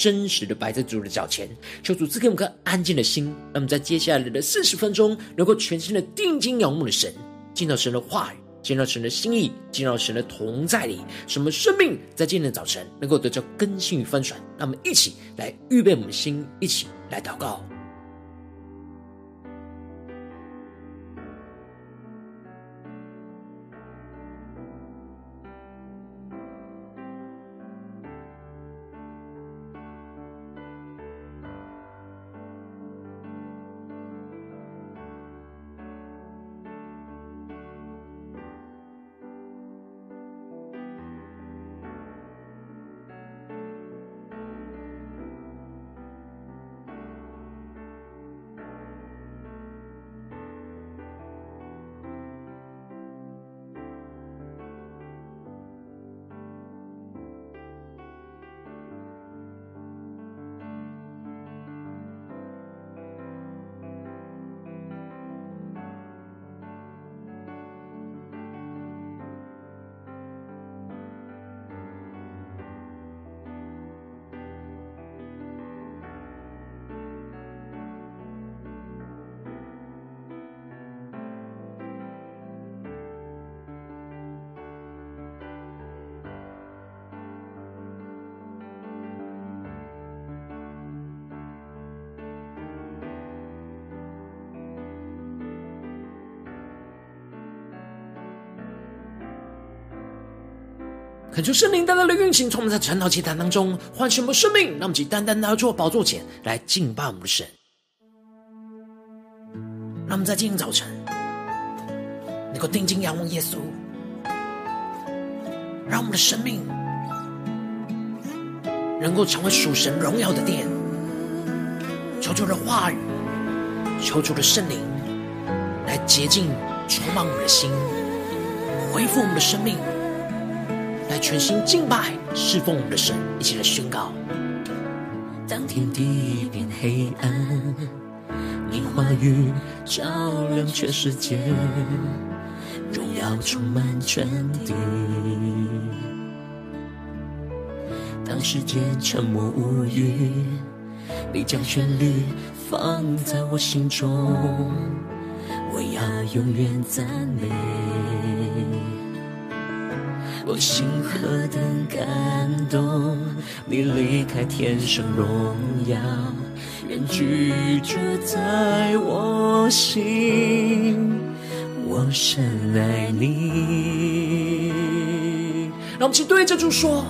真实的摆在主的脚前，求主赐给我们颗安静的心，让我们在接下来的四十分钟，能够全心的定睛仰慕的神，见到神的话语，见到神的心意，见到神的同在里，什么生命在今天的早晨能够得到更新与翻转。让我们一起来预备我们的心，一起来祷告。恳求圣灵单单的运行，从我们在晨祷祈坛当中唤醒我们生命，让我们以单单的坐宝座前来敬拜我们的神。让我们在今天早晨能够定睛仰望耶稣，让我们的生命能够成为属神荣耀的殿。求主的话语，求主的圣灵来洁净、充满我们的心，恢复我们的生命。来全心敬拜、侍奉我们的神，一起来宣告。当天地变黑暗，你话语照亮全世界，荣耀充满全地。当世界沉默无语，你将旋律放在我心中，我要永远赞美。我心何等感动！你离开天上荣耀，愿居住在我心。我深爱你。让我们一起对着主说：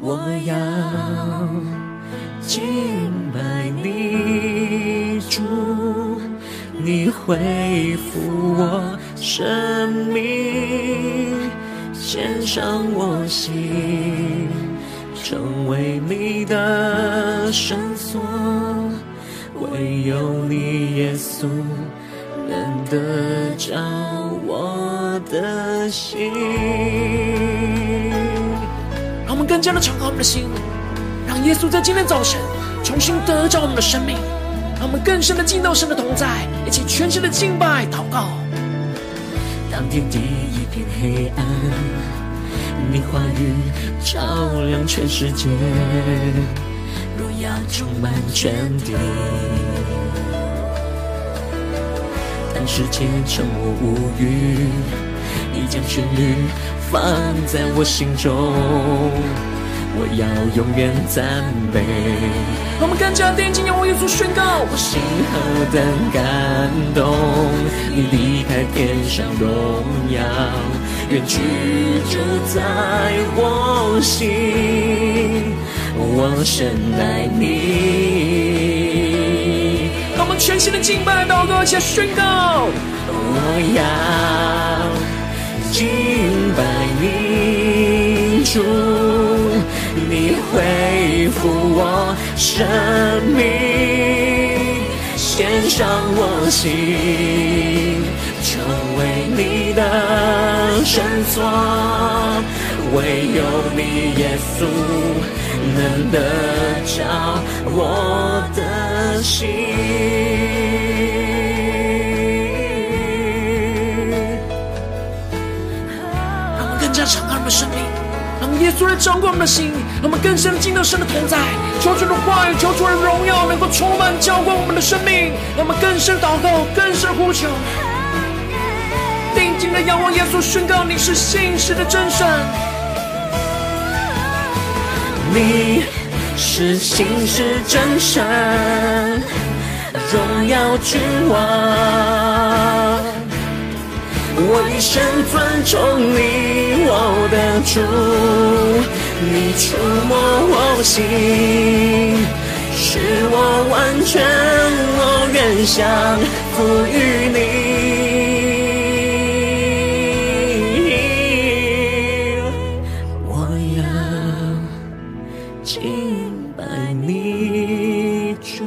我要敬拜你，主，你恢复我生命。献上我心，成为你的圣所，唯有你耶稣能得着我的心。让我们更加的敞开我们的心，让耶稣在今天早晨重新得着我们的生命，让我们更深的进到神的同在，一起全心的敬拜祷告。当天地一片黑暗，你话语照亮全世界，荣耀充满全地。当世界沉默无语，你将旋律放在我心中，我要永远赞美。我们更加定睛仰望耶稣宣告，我心何等感动，你离开天上荣耀，愿居住在我心，我深爱你。我们全新的敬拜祷告，一起宣告：我要敬拜你，主，恢复我生命，献上我心，成为你的圣所，唯有你耶稣能得着我的心。敞开我们的生命，耶稣来掌管我们的心，让我们更深的进到神的同在。求主的话语，求主的荣耀能够充满浇灌我们的生命，让我们更深祷告，更深呼求，定睛的仰望耶稣，宣告你是信实的真神，你是信实真神，荣耀君王。我一生尊重你，我的主，你触摸我心，使我完全，我愿降服于你。我要敬拜你，主，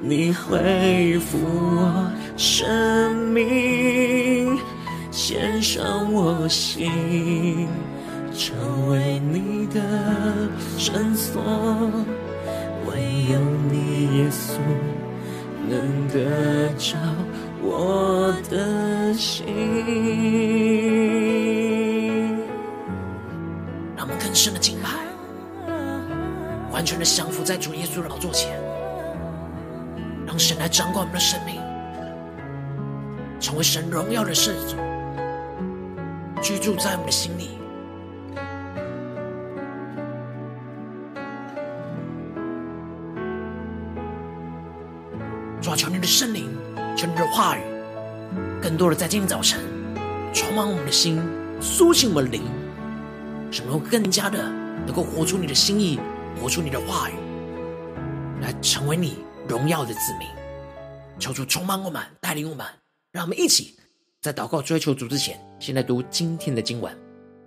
你恢复心，成为你的绳索，唯有你耶稣能得着我的心。让我们更深的敬拜，完全的降服在主耶稣的宝座前，让神来掌管我们的生命。成为神荣耀的圣所，居住在我们的心里。主啊，求你的圣灵，求你的话语，更多的在今天早晨充满我们的心，苏醒我们灵，使我们更加的能够活出你的心意，活出你的话语，来成为你荣耀的子民。求主充满我们，带领我们。让我们一起在祷告追求主之前，先来读今天的经文。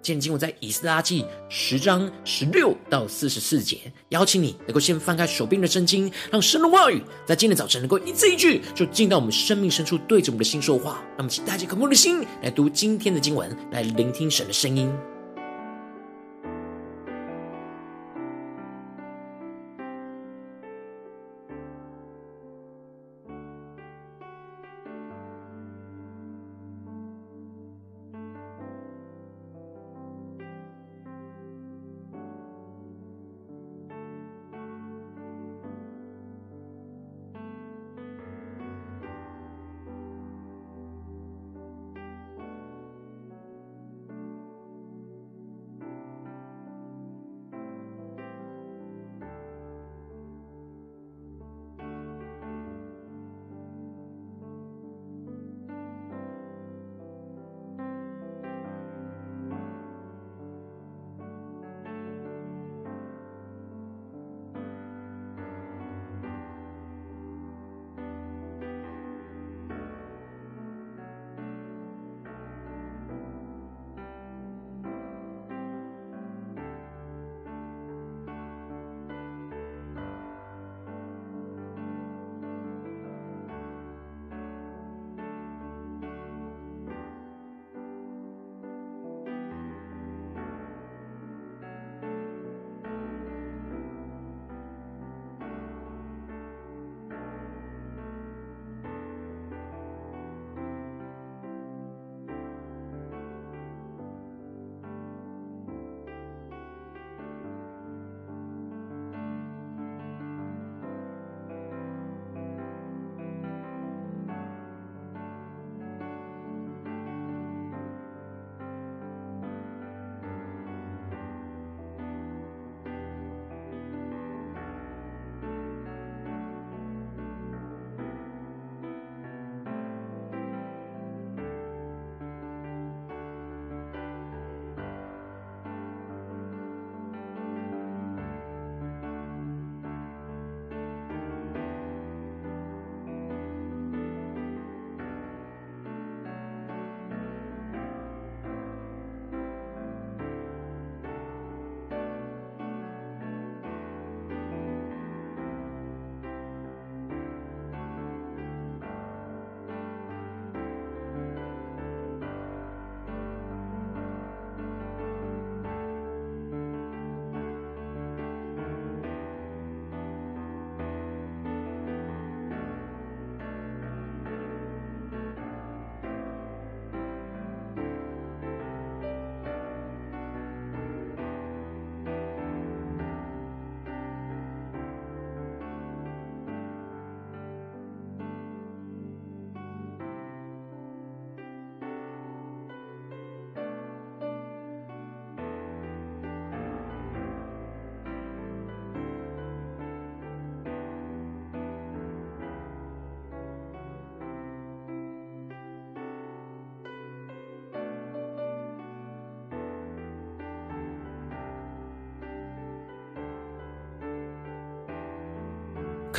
今天经文在以斯拉记十章十六到四十四节。邀请你能够先翻开手边的圣经，让神的话语在今天早晨能够一字一句，就进到我们生命深处，对着我们的心说话。那么请大家渴慕的心来读今天的经文，来聆听神的声音。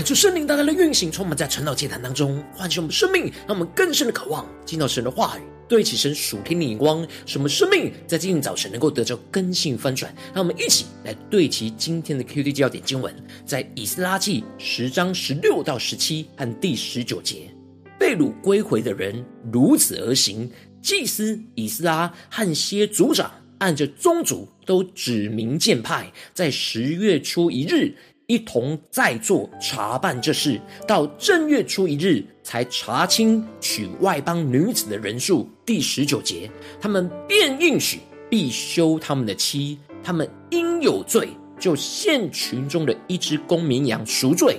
恳求圣灵大大的运行，充满在晨祷祭坛当中，唤醒我们生命，让我们更深的渴望进到神的话语，对齐神属天的眼光，使我们生命在今天早晨能够得着更新翻转。让我们一起来对齐今天的 QD 焦点经文，在以斯拉记十章十六到十七和第十九节，被掳归回的人如此而行，祭司以斯拉和些族长按着宗族都指名建派，在十月初一日。一同在座查办这事，到正月初一日才查清娶外邦女子的人数。第十九节，他们便应许必休他们的妻，他们因有罪，就献群中的一只公绵羊赎罪。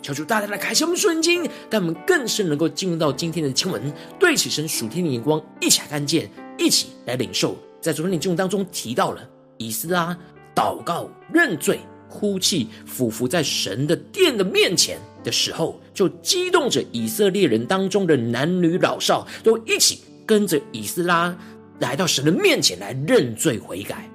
求主大大的开启我们瞬间，但我们更是能够进入到今天的经文，对起神属天的眼光，一起来看见，一起来领受。在昨天的经文当中提到了以斯拉祷告认罪。哭泣，俯伏在神的殿的面前的时候，就激动着以色列人当中的男女老少，都一起跟着以斯拉来到神的面前来认罪悔改。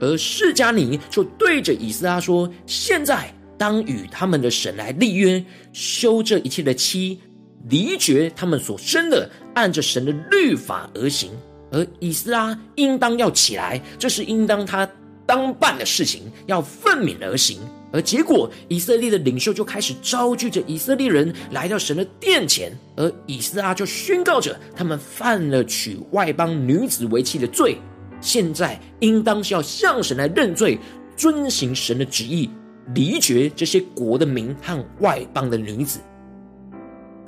而释迦尼就对着以斯拉说：“现在当与他们的神来立约，修这一切的妻，离绝他们所生的，按着神的律法而行。而以斯拉应当要起来，这是应当他。”当办的事情要奋勉而行，而结果以色列的领袖就开始招聚着以色列人来到神的殿前，而以斯拉就宣告着他们犯了娶外邦女子为妻的罪，现在应当是要向神来认罪，遵行神的旨意，离绝这些国的民和外邦的女子。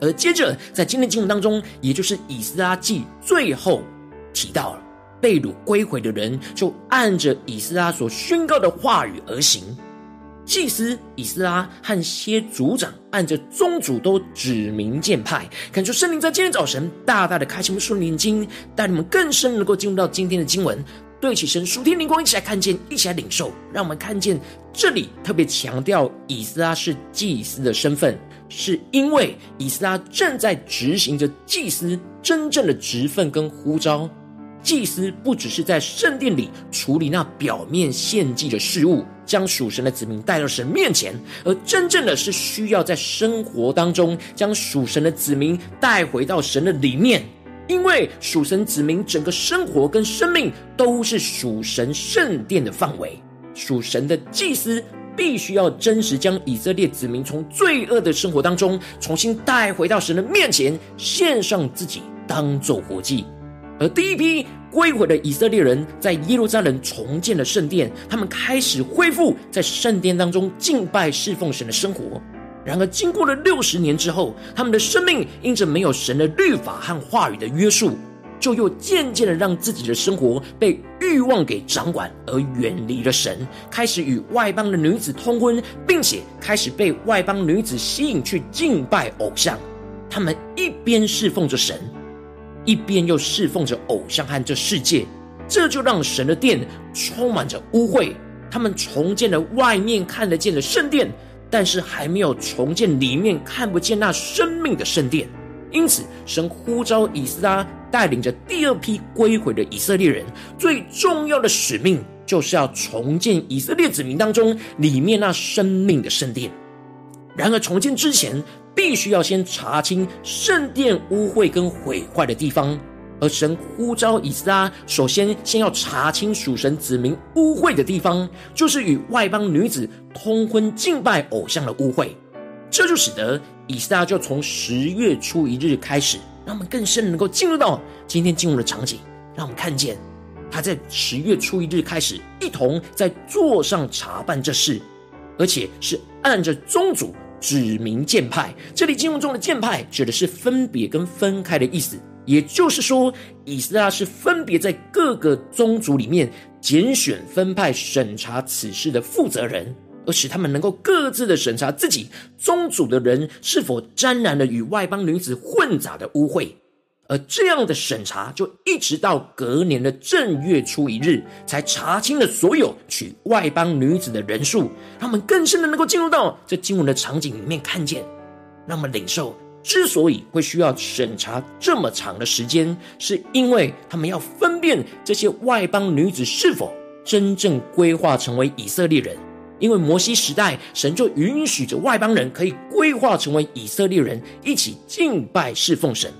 而接着在今天经文当中，也就是以斯拉记最后提到了。被掳归回的人就按着以斯拉所宣告的话语而行。祭司以斯拉和些族长按着宗主都指名荐派，感受圣灵在今天早晨大大的开启我们属灵经，带你们更深能够进入到今天的经文，对起神属天灵光，一起来看见，一起来领受。让我们看见这里特别强调以斯拉是祭司的身份，是因为以斯拉正在执行着祭司真正的职分跟呼召。祭司不只是在圣殿里处理那表面献祭的事物，将属神的子民带到神面前，而真正的是需要在生活当中将属神的子民带回到神的里面，因为属神子民整个生活跟生命都是属神圣殿的范围，属神的祭司必须要真实将以色列子民从罪恶的生活当中重新带回到神的面前，献上自己当做活祭。而第一批归回的以色列人，在耶路撒冷重建了圣殿，他们开始恢复在圣殿当中敬拜侍奉神的生活。然而，经过了六十年之后，他们的生命因着没有神的律法和话语的约束，就又渐渐的让自己的生活被欲望给掌管，而远离了神，开始与外邦的女子通婚，并且开始被外邦女子吸引去敬拜偶像。他们一边侍奉着神。一边又侍奉着偶像和这世界，这就让神的殿充满着污秽。他们重建了外面看得见的圣殿，但是还没有重建里面看不见那生命的圣殿。因此，神呼召以斯拉带领着第二批归回的以色列人，最重要的使命就是要重建以色列子民当中里面那生命的圣殿。然而，重建之前，必须要先查清圣殿污秽跟毁坏的地方，而神呼召以斯拉，首先先要查清属神子民污秽的地方，就是与外邦女子通婚、敬拜偶像的污秽。这就使得以斯拉就从十月初一日开始，让我们更深能够进入到今天进入的场景，让我们看见他在十月初一日开始，一同在座上查办这事，而且是按着宗主。指明剑派，这里经文中的剑派指的是分别跟分开的意思，也就是说，以斯拉是分别在各个宗族里面拣选分派审查此事的负责人，而使他们能够各自的审查自己宗族的人是否沾染了与外邦女子混杂的污秽。而这样的审查，就一直到隔年的正月初一日，才查清了所有娶外邦女子的人数，让我们更深的能够进入到这经文的场景里面，看见，让我们领受。之所以会需要审查这么长的时间，是因为他们要分辨这些外邦女子是否真正规划成为以色列人。因为摩西时代，神就允许着外邦人可以规划成为以色列人，一起敬拜侍奉神。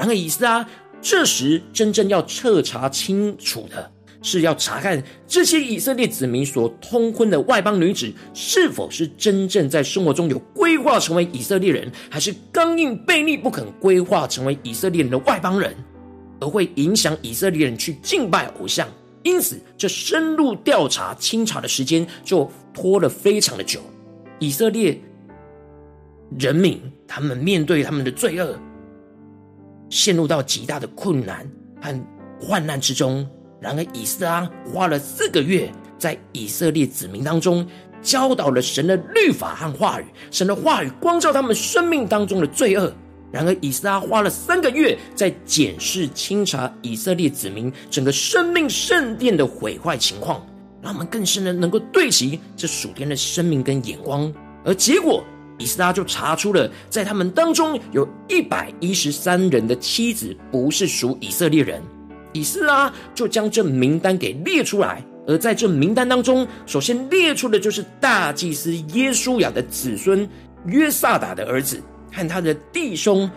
然而，以斯拉这时真正要彻查清楚的是，要查看这些以色列子民所通婚的外邦女子，是否是真正在生活中有规划成为以色列人，还是刚硬悖逆不肯规划成为以色列人的外邦人，而会影响以色列人去敬拜偶像。因此，这深入调查、清查的时间就拖了非常的久。以色列人民他们面对他们的罪恶，陷入到极大的困难和患难之中。然而，以斯拉花了四个月，在以色列子民当中教导了神的律法和话语，神的话语光照他们生命当中的罪恶。然而，以斯拉花了三个月在检视、清查以色列子民整个生命圣殿的毁坏情况，让我们更深的能够对齐这属天的生命跟眼光。而结果，以斯拉就查出了，在他们当中有一百一十三人的妻子不是属以色列人。以斯拉就将这名单给列出来，而在这名单当中，首先列出的就是大祭司耶稣亚的子孙约萨达的儿子。和他的弟兄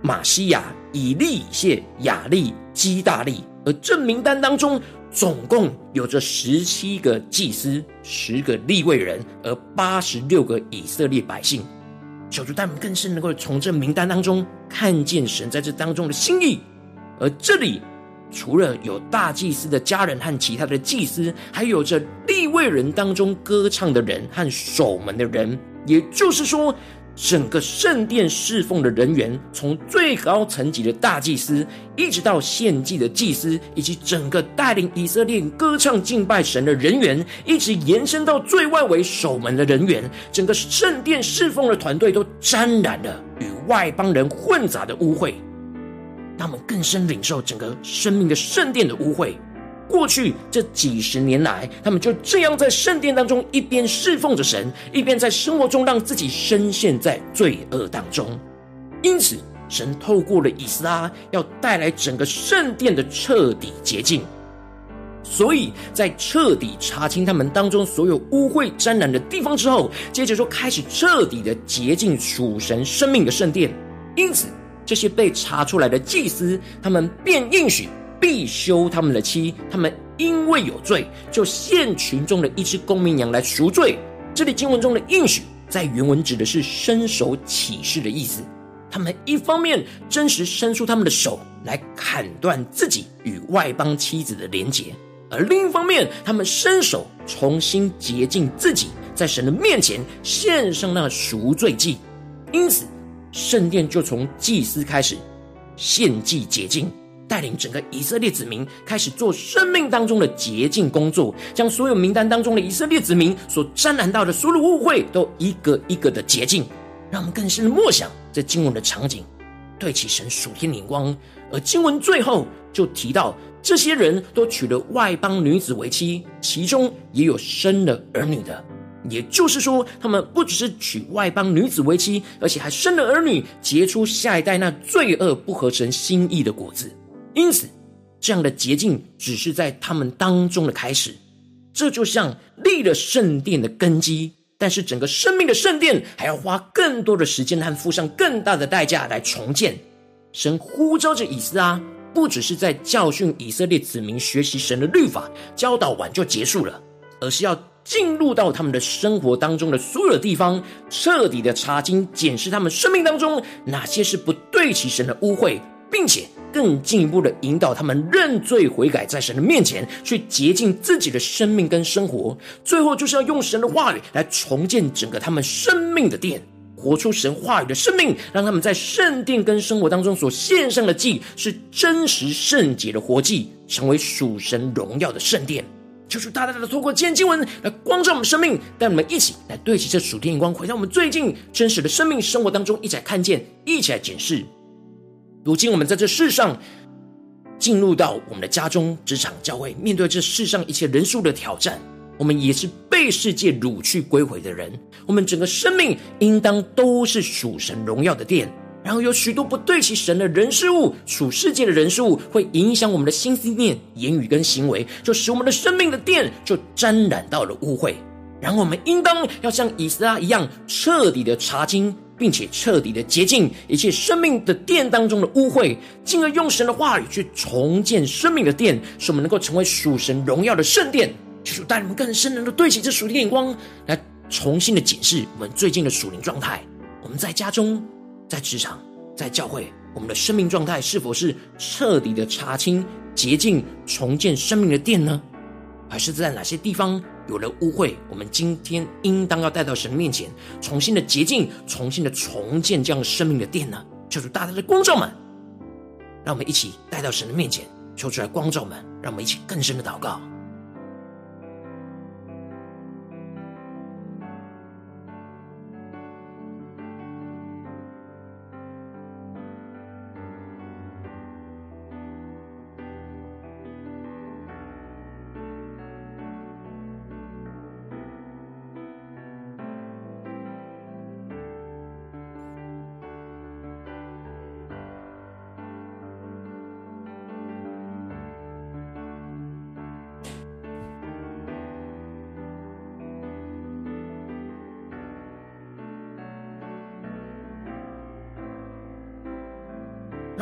玛西亚、以利谢、雅利、基大利，而这名单当中总共有着十七个祭司、十个利未人，而八十六个以色列百姓。求主带我们更是能够从这名单当中看见神在这当中的心意。而这里除了有大祭司的家人和其他的祭司，还有着利未人当中歌唱的人和守门的人，也就是说。整个圣殿侍奉的人员，从最高层级的大祭司，一直到献祭的祭司，以及整个带领以色列歌唱敬拜神的人员，一直延伸到最外围守门的人员，整个圣殿侍奉的团队都沾染了与外邦人混杂的污秽，他们更深领受整个生命的圣殿的污秽。过去这几十年来，他们就这样在圣殿当中一边侍奉着神，一边在生活中让自己深陷在罪恶当中。因此，神透过了以斯拉，要带来整个圣殿的彻底洁净。所以在彻底查清他们当中所有污秽沾染的地方之后，接着就开始彻底的洁净属神生命的圣殿。因此，这些被查出来的祭司，他们便应许。必休他们的妻，他们因为有罪，就献群中的一只公绵羊来赎罪。这里经文中的应许，在原文指的是伸手起誓的意思。他们一方面真实伸出他们的手来砍断自己与外邦妻子的连结，而另一方面，他们伸手重新洁净自己，在神的面前献上那赎罪祭。因此，圣殿就从祭司开始献祭洁净。带领整个以色列子民开始做生命当中的洁净工作，将所有名单当中的以色列子民所沾染到的所有污秽都一个一个的洁净，让我们更深的默想这经文的场景，对齐神属天灵光。而经文最后就提到，这些人都娶了外邦女子为妻，其中也有生了儿女的。也就是说，他们不只是娶外邦女子为妻，而且还生了儿女，结出下一代那罪恶不合神心意的果子。因此，这样的捷径只是在他们当中的开始，这就像立了圣殿的根基，但是整个生命的圣殿还要花更多的时间和付上更大的代价来重建。神呼召着以斯拉，不只是在教训以色列子民学习神的律法，教导完就结束了，而是要进入到他们的生活当中的所有地方，彻底的查经检视他们生命当中哪些是不对齐神的污秽，并且。更进一步的引导他们认罪悔改，在神的面前去洁净自己的生命跟生活，最后就是要用神的话语来重建整个他们生命的殿，活出神话语的生命，让他们在圣殿跟生活当中所献上的祭是真实圣洁的活祭，成为属神荣耀的圣殿。就是大大的透过今天经文来光照我们生命，带我们一起来对齐这属天眼光，回到我们最近真实的生命生活当中，一起来看见，一起来检视。如今我们在这世上，进入到我们的家中、职场、教会，面对这世上一切人数的挑战，我们也是被世界掳去归回的人。我们整个生命应当都是属神荣耀的殿。然后有许多不对齐神的人事物、属世界的人事物，会影响我们的心思念、言语跟行为，就使我们的生命的殿就沾染到了污秽。然后我们应当要像以斯拉一样，彻底的查清，并且彻底的洁净一切生命的殿当中的污秽，进而用神的话语去重建生命的殿，使我们能够成为属神荣耀的圣殿。求主带领我们更深能够对齐这属灵眼光，来重新的检视我们最近的属灵状态。我们在家中、在职场、在教会，我们的生命状态是否是彻底的查清、洁净、重建生命的殿呢？还是在哪些地方有了污秽？我们今天应当要带到神面前，重新的洁净，重新的重建这样生命的殿呢？求主大大的光照们，让我们一起带到神的面前，求出来光照们，让我们一起更深的祷告。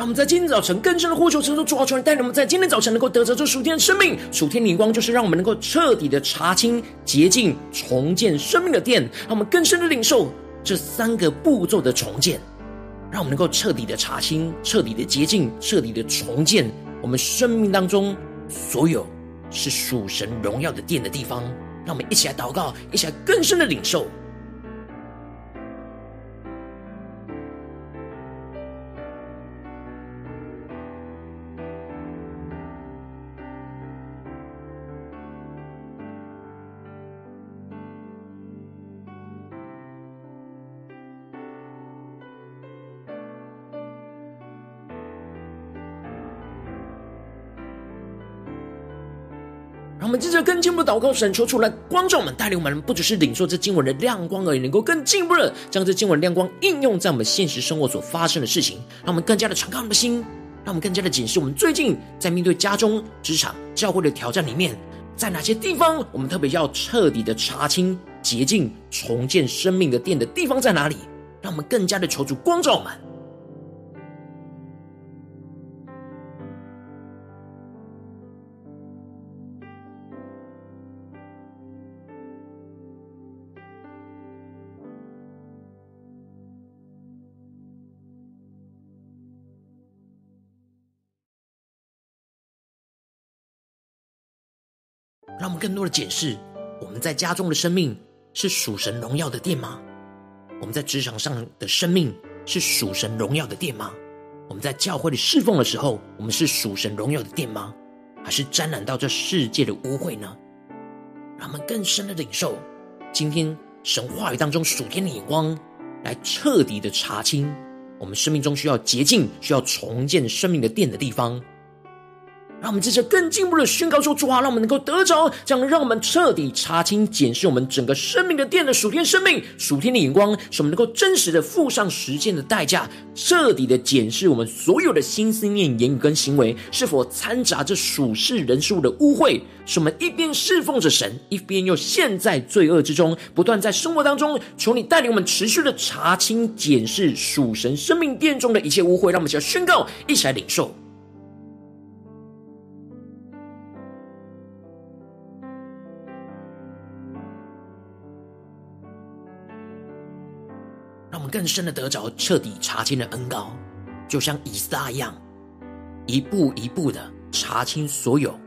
让我们在今天早晨更深的呼求，承受主啊，求你带领我们在今天早晨能够得着这属天的生命。属天灵光就是让我们能够彻底的查清、洁净、重建生命的殿。让我们更深的领受这三个步骤的重建，让我们能够彻底的查清、彻底的洁净、彻底的重建我们生命当中所有是属神荣耀的殿的地方。让我们一起来祷告，一起来更深的领受。接着更进一步的祷告，神求出来，光照我们，带领我们，不只是领受这经文的亮光而已，能够更进一步的将这经文亮光应用在我们现实生活所发生的事情，让我们更加的敞开我们的心，让我们更加的检视我们最近在面对家中、职场、教会的挑战里面，在哪些地方我们特别要彻底的查清、洁净、重建生命的殿的地方在哪里？让我们更加的求主光照我们。让我们更多的检视，我们在家中的生命是属神荣耀的殿吗？我们在职场上的生命是属神荣耀的殿吗？我们在教会里侍奉的时候，我们是属神荣耀的殿吗？还是沾染到这世界的污秽呢？让我们更深的领受今天神话语当中属天的眼光，来彻底的查清我们生命中需要洁净、需要重建生命的殿的地方。让我们接着更进一步的宣告说：主啊，让我们能够得着这样，让我们彻底查清、检视我们整个生命的殿的属天生命、属天的眼光，使我们能够真实的付上实践的代价，彻底的检视我们所有的心思念、言语跟行为是否掺杂着属世人事物的污秽，使我们一边侍奉着神，一边又陷在罪恶之中，不断在生活当中求你带领我们持续的查清、检视属神生命殿中的一切污秽。让我们一起来宣告，一起来领受。更深的得着彻底查清的恩高，就像以撒一样，一步一步的查清所有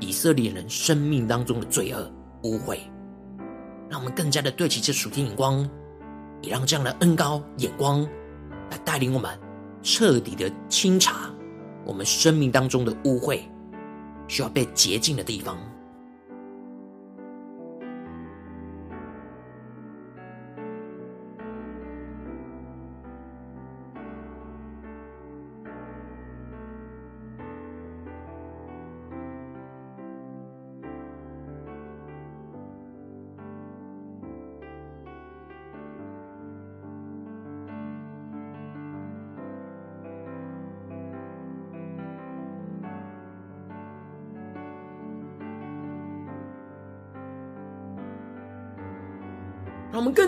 以色列人生命当中的罪恶污秽，让我们更加的对齐这属天眼光，也让这样的恩高眼光来带领我们彻底的清查我们生命当中的污秽，需要被洁净的地方。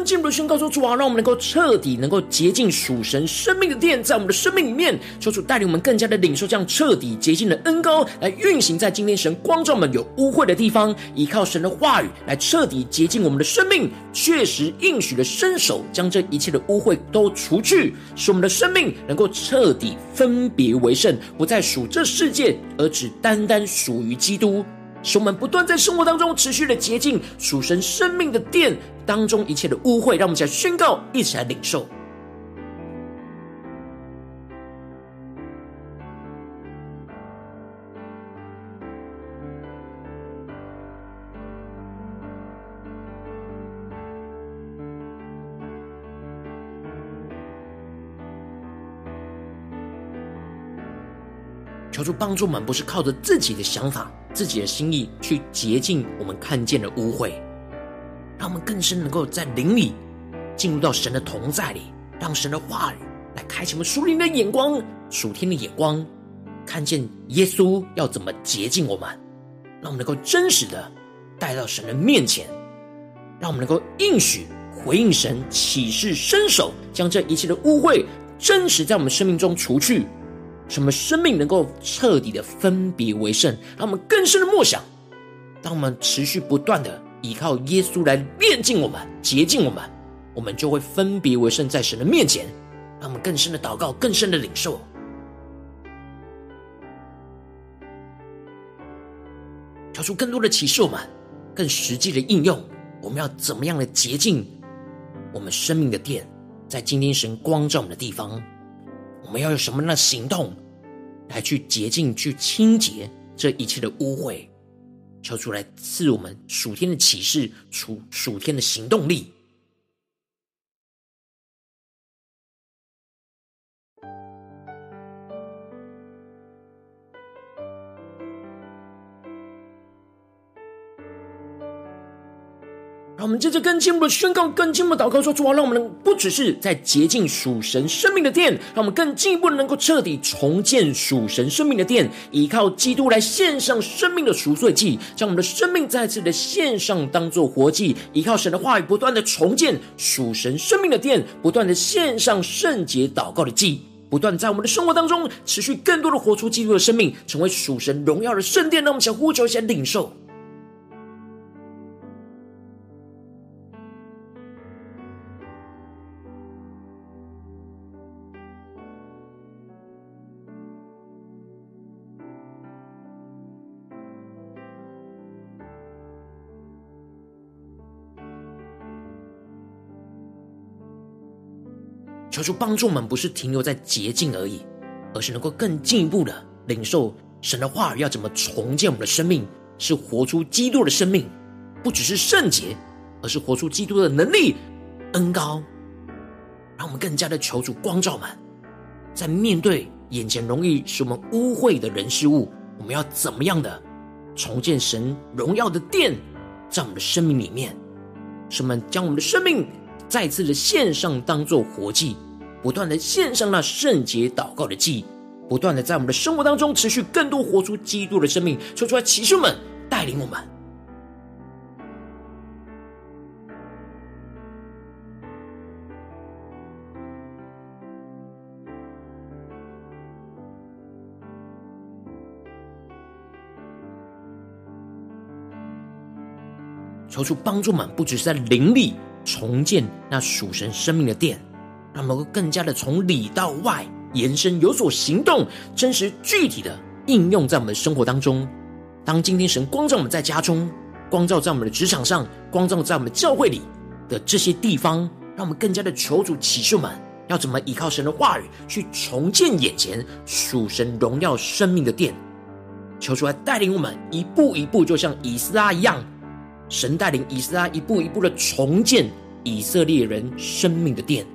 进一步的宣告说：主啊，让我们能够彻底能够洁净属神生命的殿，在我们的生命里面，求主带领我们更加的领受这样彻底洁净的恩膏，来运行在今天神光照我们有污秽的地方，依靠神的话语来彻底洁净我们的生命，确实应许的伸手将这一切的污秽都除去，使我们的生命能够彻底分别为圣，不再属这世界，而只单单属于基督。使我们不断在生活当中持续的洁净属神生命的殿当中一切的污秽，让我们一起来宣告，一起来领受。帮助我们，不是靠着自己的想法、自己的心意去洁净我们看见的污秽，让我们更深能够在灵里进入到神的同在里，让神的话语来开启我们属灵的眼光、属天的眼光，看见耶稣要怎么洁净我们，让我们能够真实的带到神的面前，让我们能够应许回应神启示，伸手将这一切的污秽真实在我们生命中除去。什么生命能够彻底的分别为圣？让我们更深的默想。当我们持续不断的依靠耶稣来炼净我们、洁净我们，我们就会分别为圣，在神的面前。让我们更深的祷告，更深的领受，求出更多的启示，我们更实际的应用。我们要怎么样的洁净我们生命的殿，在今天神光照我们的地方？我们要有什么样的行动来去洁净、去清洁这一切的污秽？求主来赐我们属天的启示，属属天的行动力。我们接着更进一步的宣告，更进一步的祷告说：主啊，让我们不只是在洁净属神生命的殿，让我们更进一步的能够彻底重建属神生命的殿，依靠基督来献上生命的赎罪祭，将我们的生命再次的献上，当作活祭，依靠神的话语，不断的重建属神生命的殿，不断的献上圣洁祷告的祭，不断在我们的生活当中持续更多的活出基督的生命，成为属神荣耀的圣殿。让我们想呼求，想领受。求主帮助我们，不是停留在洁净而已，而是能够更进一步的领受神的话语，要怎么重建我们的生命，是活出基督的生命，不只是圣洁，而是活出基督的能力、恩高，让我们更加的求主光照们，在面对眼前容易使我们污秽的人事物，我们要怎么样的重建神荣耀的殿，在我们的生命里面，使我们将我们的生命再次的献上，当做活祭。不断的献上那圣洁祷告的祭，不断的在我们的生活当中持续更多活出基督的生命，说出来，骑士们带领我们，求主帮助们，不只是在灵力重建那属神生命的殿。让我们更加的从里到外延伸，有所行动，真实具体的应用在我们的生活当中。当今天神光照我们在家中，光照在我们的职场上，光照在我们的教会里的这些地方，让我们更加的求主启示们，要怎么依靠神的话语去重建眼前属神荣耀生命的殿。求主来带领我们一步一步，就像以斯拉一样，神带领以斯拉一步一步的重建以色列人生命的殿。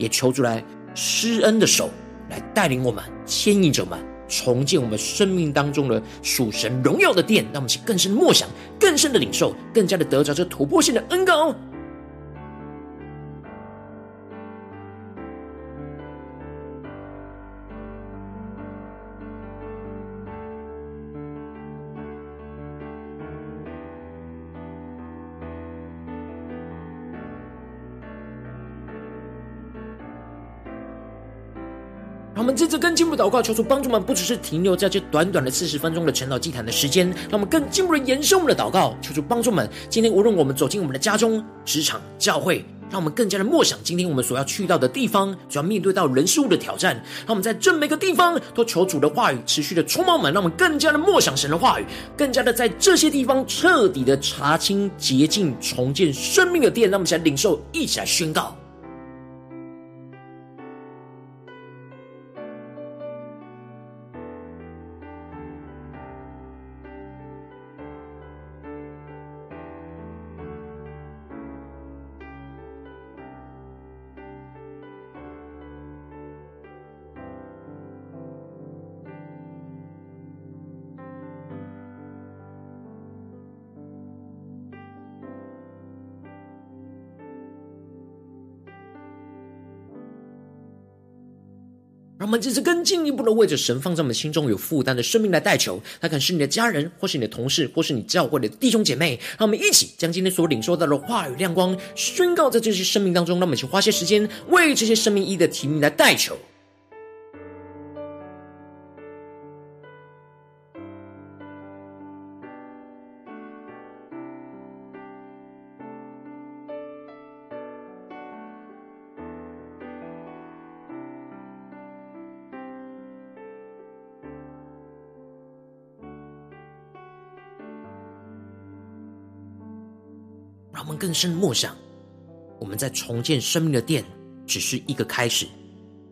也求主来施恩的手来带领我们，牵引着我们，重建我们生命当中的属神荣耀的殿，让我们去更深的默想，更深的领受，更加的得着这突破性的恩膏。们接着更进一步祷告，求主帮助我们，不只是停留在这短短的四十分钟的晨祷祭坛的时间，让我们更进一步的延伸我们的祷告，求主帮助我们。今天无论我们走进我们的家中、职场、教会，让我们更加的默想今天我们所要去到的地方，主要面对到人事物的挑战，让我们在这每个地方都求主的话语持续的充满我们，让我们更加的默想神的话语，更加的在这些地方彻底的查清、洁净、重建生命的殿，让我们一起来领受，一起来宣告。让我们这次更进一步的为着神放在我们心中有负担的生命来代求，他可能是你的家人，或是你的同事，或是你教会的弟兄姐妹。让我们一起将今天所领受到的话语亮光宣告在这些生命当中。让我们去花些时间为这些生命意的提名来代求。更深默想，我们在重建生命的殿只是一个开始，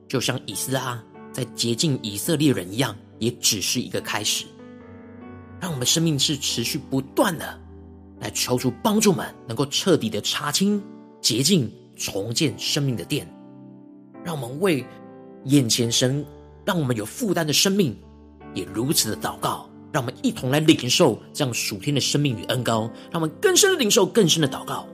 就像以斯拉在洁净以色列人一样，也只是一个开始。让我们生命是持续不断的来求主帮助们，能够彻底的查清、洁净、重建生命的殿。让我们为眼前神让我们有负担的生命，也如此的祷告。让我们一同来领受这样属天的生命与恩膏，让我们更深的领受，更深的祷告。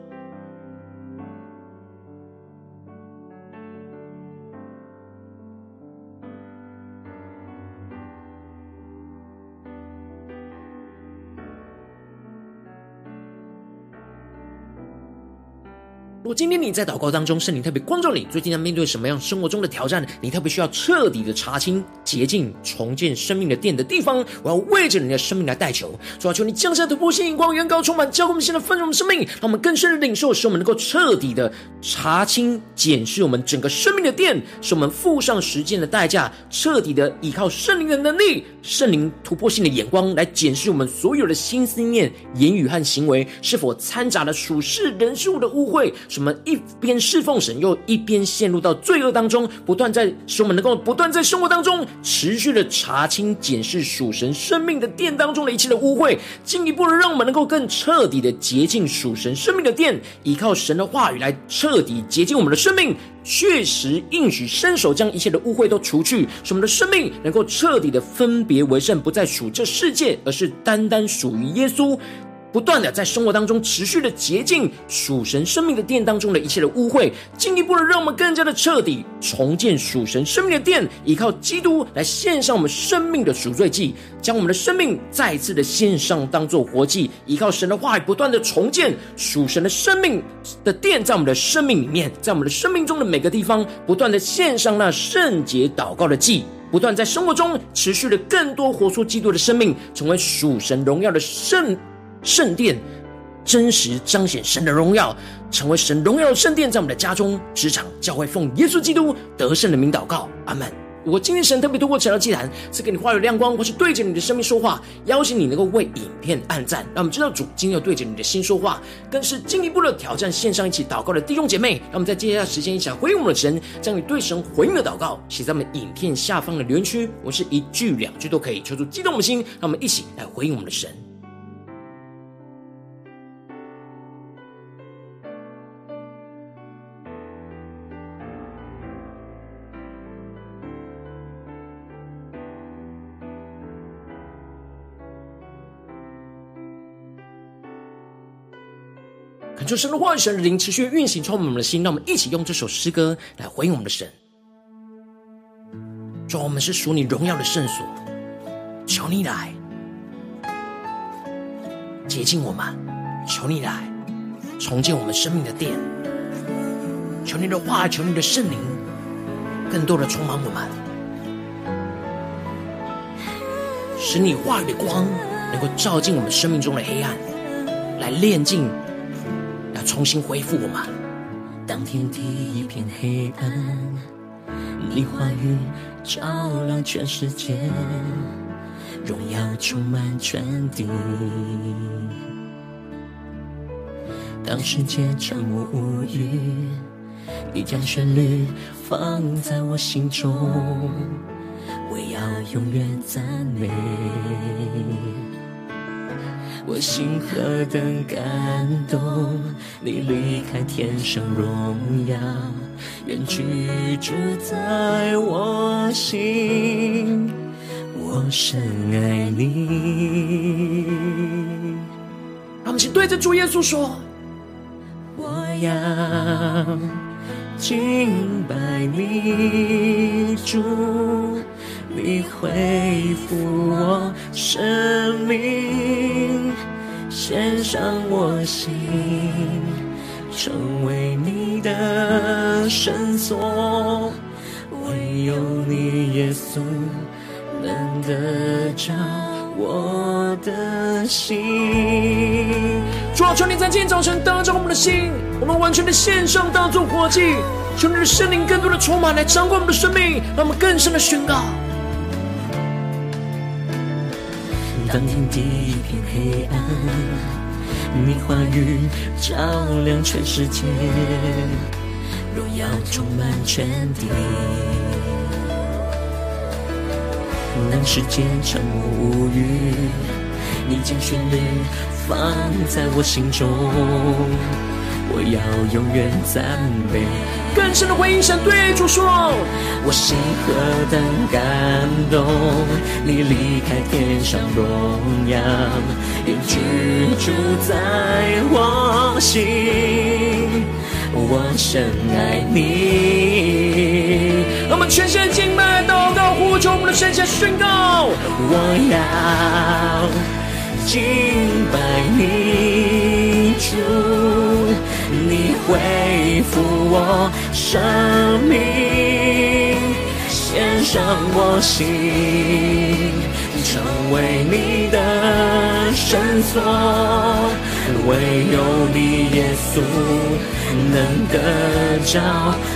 如果今天你在祷告当中，圣灵特别光照你，最近在面对什么样生活中的挑战？你特别需要彻底的查清、洁净、重建生命的殿的地方，我要为着你的生命来代求。主要求你降下突破性、眼光、远高、充满，教灌我们现在丰盛的生命，让我们更深的领受，使我们能够彻底的查清、检视我们整个生命的殿，使我们付上实践的代价，彻底的依靠圣灵的能力、圣灵突破性的眼光来检视我们所有的心思念、言语和行为，是否掺杂了属世人事物的污秽。什么一边侍奉神，又一边陷入到罪恶当中，不断在使我们能够不断在生活当中持续的查清、检视属神生命的殿当中的一切的污秽，进一步的让我们能够更彻底的洁净属神生命的殿，依靠神的话语来彻底洁净我们的生命，确实应许伸手将一切的污秽都除去，使我们的生命能够彻底的分别为圣，不再属这世界，而是单单属于耶稣。不断的在生活当中持续的洁净属神生命的殿当中的一切的污秽，进一步的让我们更加的彻底重建属神生命的殿，依靠基督来献上我们生命的赎罪祭，将我们的生命再次的献上当做活祭，依靠神的话语不断的重建属神的生命的殿，在我们的生命里面，在我们的生命中的每个地方，不断的献上那圣洁祷告的祭，不断在生活中持续的更多活出基督的生命，成为属神荣耀的圣。圣殿真实彰显神的荣耀，成为神荣耀的圣殿，在我们的家中、职场、教会，奉耶稣基督得胜的名祷告，阿门。如果今天神特别透过晨祷祭坛赐给你话语亮光，或是对着你的生命说话，邀请你能够为影片按赞，让我们知道主今天要对着你的心说话，更是进一步的挑战线上一起祷告的弟兄姐妹。让我们在接下来时间一起回应我们的神，将你对神回应的祷告写在我们影片下方的留言区，我是一句两句都可以，求主激动我们的心，让我们一起来回应我们的神。求神的话语、神灵持续运行，充满我们的心。让我们一起用这首诗歌来回应我们的神。主，我们是属你荣耀的圣所，求你来洁净我们，求你来重建我们生命的殿。求你的话，求你的圣灵，更多的充满我们，使你话语的光能够照进我们生命中的黑暗，来炼净，重新恢复我们。当天地一片黑暗，你话语照亮全世界，荣耀充满全地。当世界沉默无语，你将旋律放在我心中，我要永远赞美。我心何等感动，你离开天上荣耀，愿居住在我心，我深爱你。让我们请对着主耶稣说。我要敬拜你，主，你恢复我生命，献上我心，成为你的圣所，唯有你耶稣能得着我的心。主啊，求你在今天早晨得着我们的心，我们完全的献上，当作活祭。求你的圣灵更多的充满来掌管我们的生命，让我们更深的宣告。当天地一片黑暗，你话语照亮全世界，荣耀充满全地。当世界沉默无语，你将旋律放在我心中，我要永远赞美。更深的回应，神对主说：我心何等感动，你离开天上荣耀，也居住在我心，我深爱你。我们全身敬拜、祷告、呼求我们的神，下宣告：我要。敬拜你，主，恢复我生命，献上我心，成为你的圣所，唯有你耶稣能得着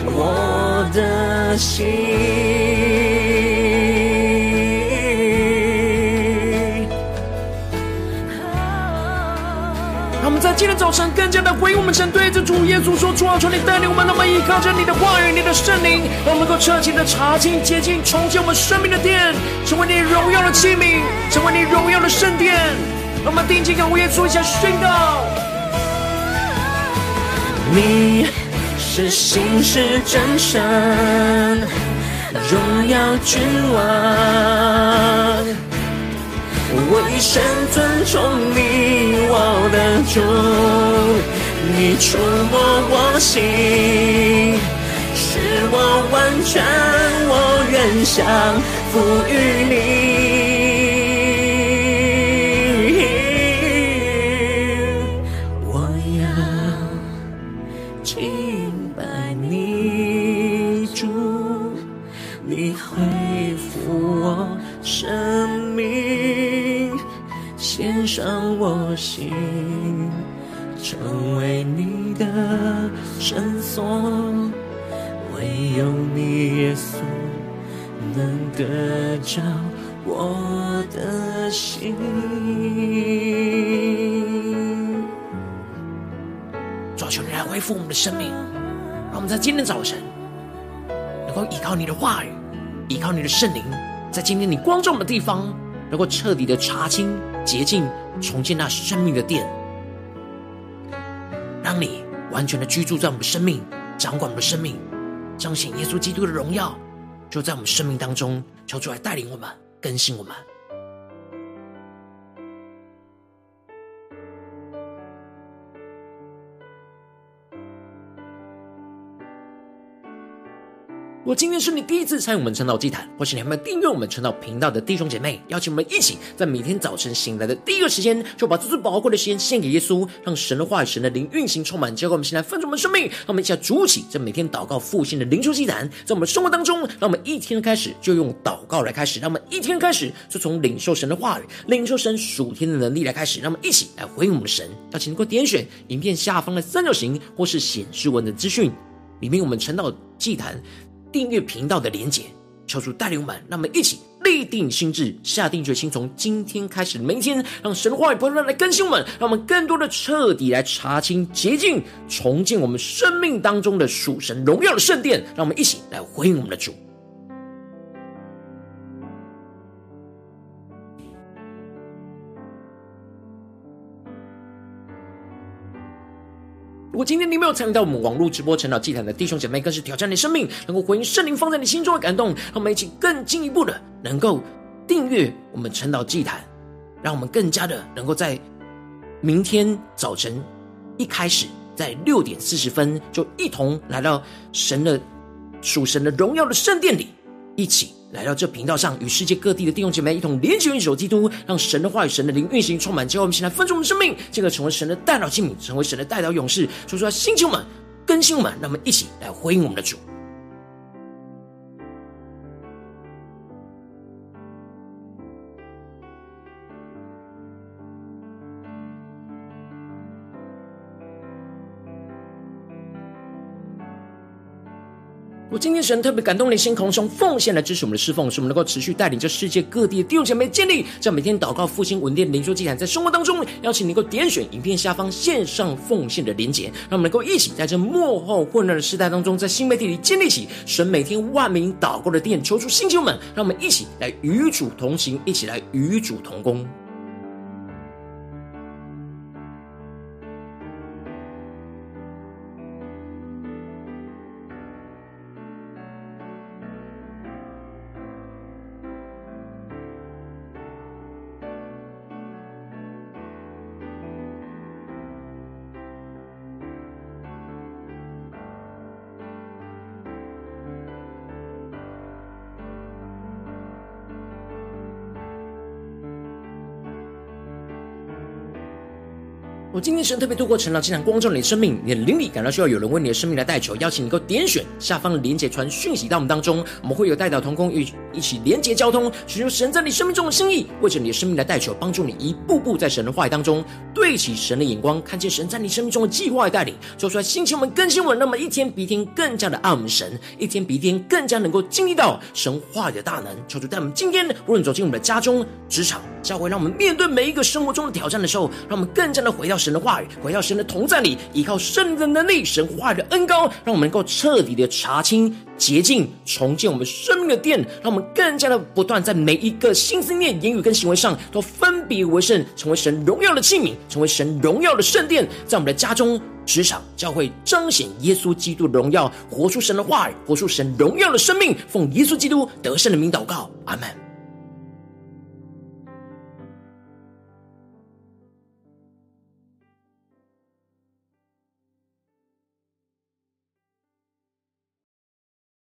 我的心。让我们在今天早晨，更加的回应我们神，对着主耶稣说：“主啊，求你带领我们，那么依靠着你的话语、你的圣灵，让我们能够彻底的查清、洁净、重建我们生命的殿，成为你荣耀的器皿，成为你荣耀的圣殿。”让我们定睛跟耶稣一下宣告：“你是信实真神，荣耀君王。”我一生尊重你，我的主，你触摸我心，使我完全，我愿想赋予你。所，唯有你耶稣能得着我的心。主啊，求你来恢复我们的生命，让我们在今天早晨能够依靠你的话语，依靠你的圣灵，在今天你光照我们的地方，能够彻底的查清。洁净，重建那生命的殿，完全的居住在我们生命，掌管我们的生命，彰显耶稣基督的荣耀，就在我们生命当中，求主来带领我们，更新我们。果今天是你第一次参与我们晨祷祭坛，或是你还没有订阅我们晨祷频道的弟兄姐妹，邀请我们一起在每天早晨醒来的第一个时间，就把这最宝贵的时间献给耶稣，让神的话语、神的灵运行充满，结果我们现在分盛我们生命，让我们一起来主起这每天祷告复兴的灵修祭坛，在我们生活当中，让我们一天开始就用祷告来开始，让我们一天开始就从领受神的话语、领受神属天的能力来开始，让我们一起来回应我们的神。邀请过点选影片下方的三角形，或是显示文的资讯，里面我们晨祷祭坛。订阅频道的连结，求主带领我们，让我们一起立定心智，下定决心，从今天开始的每一天，让神的话语不断来更新我们，让我们更多的彻底来查清捷径，重建我们生命当中的属神荣耀的圣殿，让我们一起来回应我们的主。果今天你没有参与到我们网络直播晨祷祭坛的弟兄姐妹，更是挑战你生命，能够回应圣灵放在你心中的感动，让我们一起更进一步的能够订阅我们晨祷祭坛，让我们更加的能够在明天早晨一开始，在六点四十分就一同来到神的属神的荣耀的圣殿里，一起。来到这频道上，与世界各地的弟兄姐妹一同联结、运手基督，让神的话语、神的灵运行充满。之后我们现在分盛我们生命，这个成为神的代祷器皿，成为神的代祷勇士。说出来，星球们、更新我们，让我们一起来回应我们的主。今天神特别感动你的心，空中奉献来支持我们的侍奉，使我们能够持续带领这世界各地的弟兄姐妹建立在每天祷告复兴稳定灵修祭坛，在生活当中邀请你能够点选影片下方线上奉献的连结，让我们能够一起在这幕后混乱的时代当中，在新媒体里建立起神每天万名祷告的殿，求主星球们，让我们一起来与主同行，一起来与主同工。今天神特别透过陈老经常光照你的生命，你的灵里感到需要有人为你的生命来代求，邀请你能够点选下方的连结传讯息到我们当中，我们会有代祷同工与一起连结交通，寻求神在你生命中的心意，为着你的生命来代求，帮助你一步步在神的话语当中对齐神的眼光，看见神在你生命中的计划和带领，做出来心情我们更新我，那么一天比一天更加的爱我们神，一天比一天更加能够经历到神话语的大能。求主带我们今天无论走进我们的家中、职场、教会，让我们面对每一个生活中的挑战的时候，让我们更加的回到神。的话语，回到神的同在里，依靠圣灵的能力，神话语的恩膏，让我们能够彻底的查清、洁净、重建我们生命的殿，让我们更加的不断在每一个心思念、言语跟行为上都分别为圣，成为神荣耀的器皿，成为神荣耀的圣殿，在我们的家中、职场、教会彰显耶稣基督的荣耀，活出神的话语，活出神荣耀的生命，奉耶稣基督得胜的名祷告，阿门。